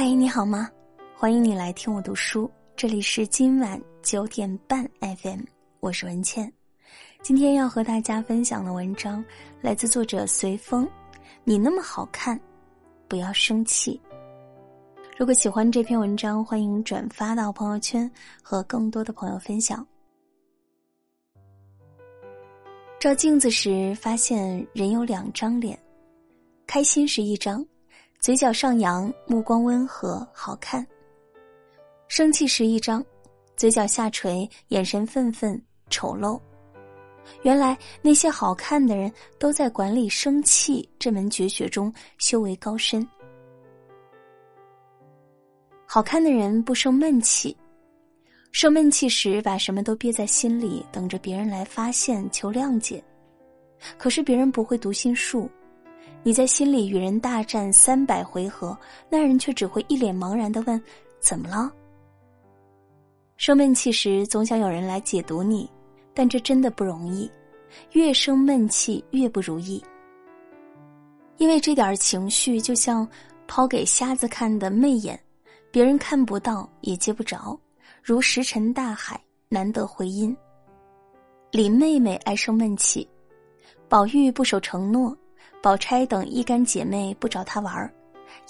嗨，你好吗？欢迎你来听我读书，这里是今晚九点半 FM，我是文倩。今天要和大家分享的文章来自作者随风。你那么好看，不要生气。如果喜欢这篇文章，欢迎转发到朋友圈和更多的朋友分享。照镜子时，发现人有两张脸，开心是一张，嘴角上扬，目光温和，好看；生气时一张，嘴角下垂，眼神愤愤，丑陋。原来那些好看的人都在管理生气这门绝学中修为高深。好看的人不生闷气，生闷气时把什么都憋在心里，等着别人来发现求谅解。可是别人不会读心术，你在心里与人大战三百回合，那人却只会一脸茫然的问：“怎么了？”生闷气时总想有人来解读你，但这真的不容易，越生闷气越不如意。因为这点情绪就像抛给瞎子看的媚眼。别人看不到也接不着，如石沉大海，难得回音。李妹妹爱生闷气，宝玉不守承诺，宝钗等一干姐妹不找她玩儿，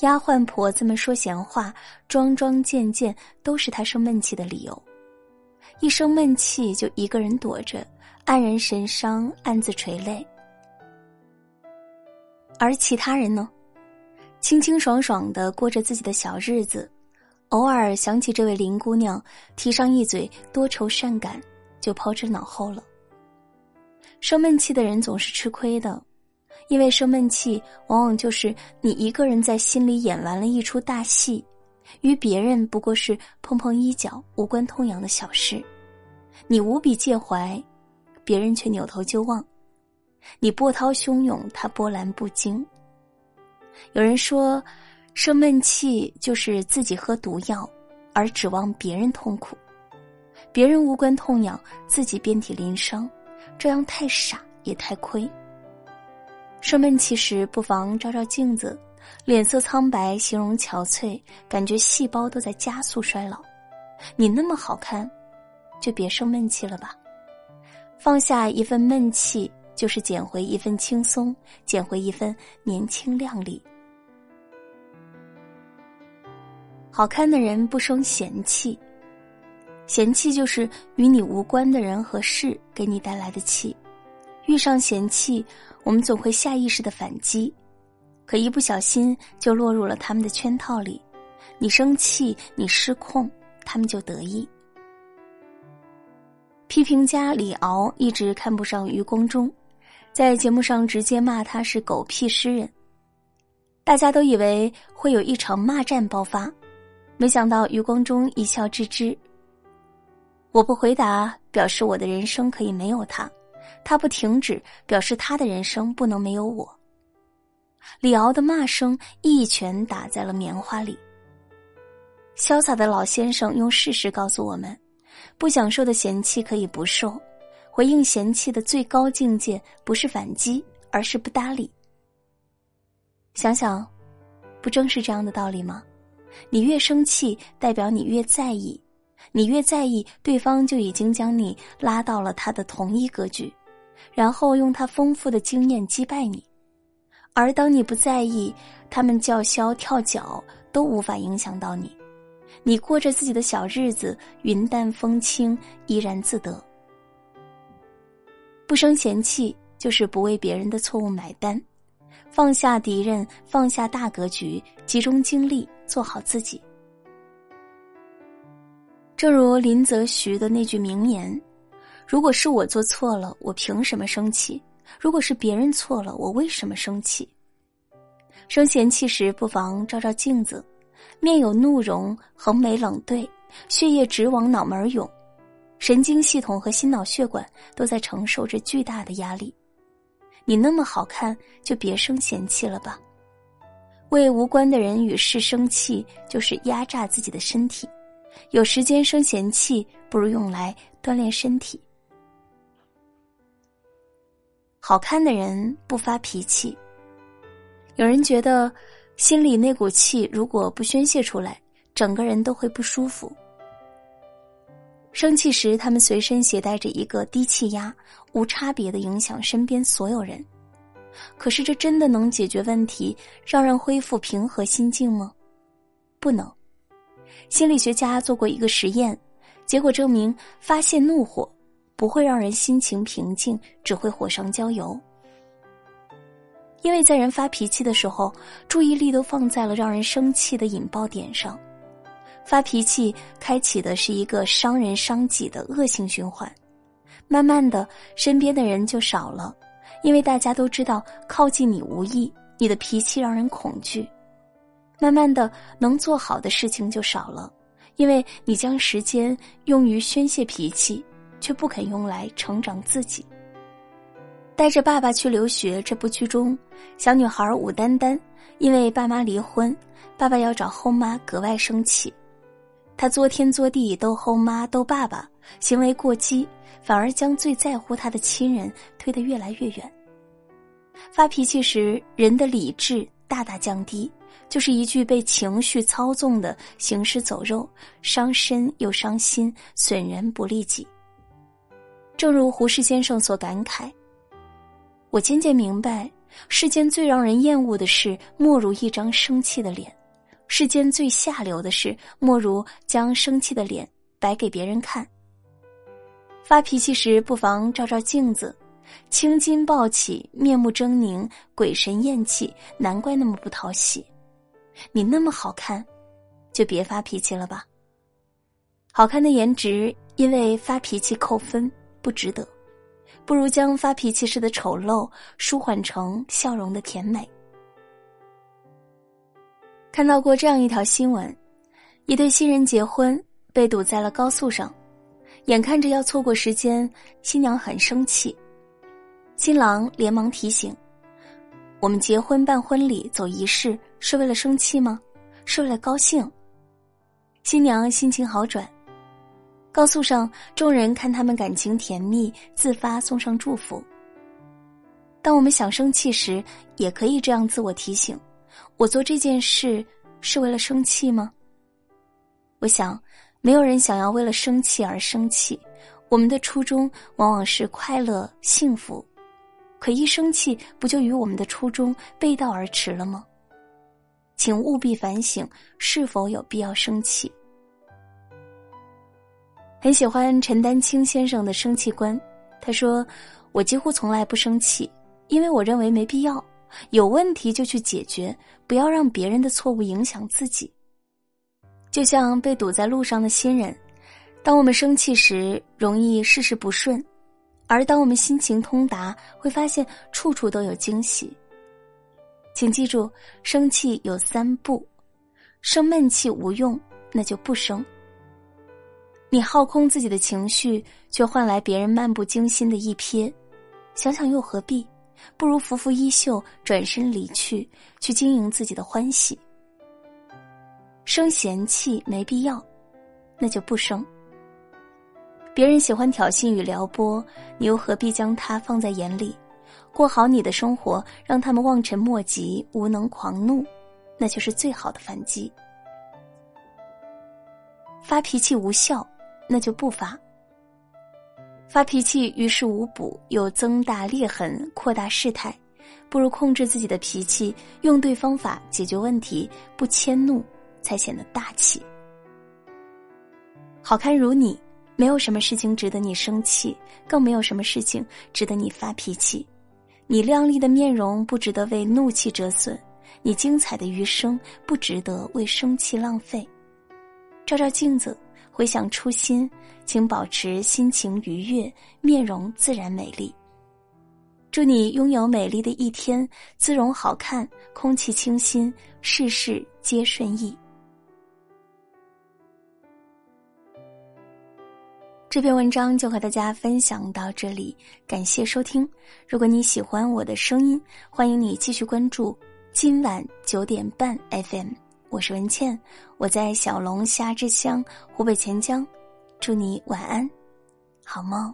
丫鬟婆子们说闲话，桩桩件件都是她生闷气的理由。一生闷气就一个人躲着，黯然神伤，暗自垂泪。而其他人呢，清清爽爽的过着自己的小日子。偶尔想起这位林姑娘，提上一嘴多愁善感，就抛之脑后了。生闷气的人总是吃亏的，因为生闷气往往就是你一个人在心里演完了一出大戏，与别人不过是碰碰衣角、无关痛痒的小事，你无比介怀，别人却扭头就忘。你波涛汹涌，他波澜不惊。有人说。生闷气就是自己喝毒药，而指望别人痛苦；别人无关痛痒，自己遍体鳞伤，这样太傻也太亏。生闷气时，不妨照照镜子，脸色苍白，形容憔悴，感觉细胞都在加速衰老。你那么好看，就别生闷气了吧。放下一份闷气，就是捡回一份轻松，捡回一份年轻靓丽。好看的人不生嫌弃，嫌弃就是与你无关的人和事给你带来的气。遇上嫌弃，我们总会下意识的反击，可一不小心就落入了他们的圈套里。你生气，你失控，他们就得意。批评家李敖一直看不上余光中，在节目上直接骂他是狗屁诗人。大家都以为会有一场骂战爆发。没想到余光中一笑置之。我不回答，表示我的人生可以没有他；他不停止，表示他的人生不能没有我。李敖的骂声一拳打在了棉花里。潇洒的老先生用事实告诉我们：不享受的嫌弃可以不受，回应嫌弃的最高境界不是反击，而是不搭理。想想，不正是这样的道理吗？你越生气，代表你越在意；你越在意，对方就已经将你拉到了他的同一格局，然后用他丰富的经验击败你。而当你不在意，他们叫嚣跳脚都无法影响到你。你过着自己的小日子，云淡风轻，怡然自得。不生嫌弃，就是不为别人的错误买单。放下敌人，放下大格局，集中精力做好自己。正如林则徐的那句名言：“如果是我做错了，我凭什么生气？如果是别人错了，我为什么生气？”生嫌弃时，不妨照照镜子，面有怒容，横眉冷对，血液直往脑门涌，神经系统和心脑血管都在承受着巨大的压力。你那么好看，就别生嫌弃了吧。为无关的人与事生气，就是压榨自己的身体。有时间生嫌弃，不如用来锻炼身体。好看的人不发脾气。有人觉得心里那股气如果不宣泄出来，整个人都会不舒服。生气时，他们随身携带着一个低气压，无差别的影响身边所有人。可是，这真的能解决问题，让人恢复平和心境吗？不能。心理学家做过一个实验，结果证明，发泄怒火不会让人心情平静，只会火上浇油。因为在人发脾气的时候，注意力都放在了让人生气的引爆点上。发脾气开启的是一个伤人伤己的恶性循环，慢慢的，身边的人就少了，因为大家都知道靠近你无益，你的脾气让人恐惧。慢慢的，能做好的事情就少了，因为你将时间用于宣泄脾气，却不肯用来成长自己。带着爸爸去留学这部剧中，小女孩武丹丹因为爸妈离婚，爸爸要找后妈，格外生气。他作天作地逗后妈逗爸爸，行为过激，反而将最在乎他的亲人推得越来越远。发脾气时，人的理智大大降低，就是一句被情绪操纵的行尸走肉，伤身又伤心，损人不利己。正如胡适先生所感慨：“我渐渐明白，世间最让人厌恶的事，莫如一张生气的脸。”世间最下流的事，莫如将生气的脸摆给别人看。发脾气时，不妨照照镜子，青筋暴起，面目狰狞，鬼神厌气，难怪那么不讨喜。你那么好看，就别发脾气了吧。好看的颜值因为发脾气扣分，不值得。不如将发脾气时的丑陋舒缓成笑容的甜美。看到过这样一条新闻：一对新人结婚被堵在了高速上，眼看着要错过时间，新娘很生气。新郎连忙提醒：“我们结婚办婚礼走仪式是为了生气吗？是为了高兴。”新娘心情好转。高速上，众人看他们感情甜蜜，自发送上祝福。当我们想生气时，也可以这样自我提醒。我做这件事是为了生气吗？我想，没有人想要为了生气而生气。我们的初衷往往是快乐、幸福，可一生气，不就与我们的初衷背道而驰了吗？请务必反省，是否有必要生气。很喜欢陈丹青先生的生气观，他说：“我几乎从来不生气，因为我认为没必要。”有问题就去解决，不要让别人的错误影响自己。就像被堵在路上的新人，当我们生气时，容易事事不顺；而当我们心情通达，会发现处处都有惊喜。请记住，生气有三不：生闷气无用，那就不生。你耗空自己的情绪，却换来别人漫不经心的一瞥，想想又何必？不如拂拂衣袖，转身离去，去经营自己的欢喜。生嫌弃没必要，那就不生。别人喜欢挑衅与撩拨，你又何必将他放在眼里？过好你的生活，让他们望尘莫及、无能狂怒，那就是最好的反击。发脾气无效，那就不发。发脾气于事无补，又增大裂痕，扩大事态，不如控制自己的脾气，用对方法解决问题，不迁怒，才显得大气。好看如你，没有什么事情值得你生气，更没有什么事情值得你发脾气。你靓丽的面容不值得为怒气折损，你精彩的余生不值得为生气浪费。照照镜子。回想初心，请保持心情愉悦，面容自然美丽。祝你拥有美丽的一天，姿容好看，空气清新，事事皆顺意。这篇文章就和大家分享到这里，感谢收听。如果你喜欢我的声音，欢迎你继续关注今晚九点半 FM。我是文倩，我在小龙虾之乡湖北潜江，祝你晚安，好梦。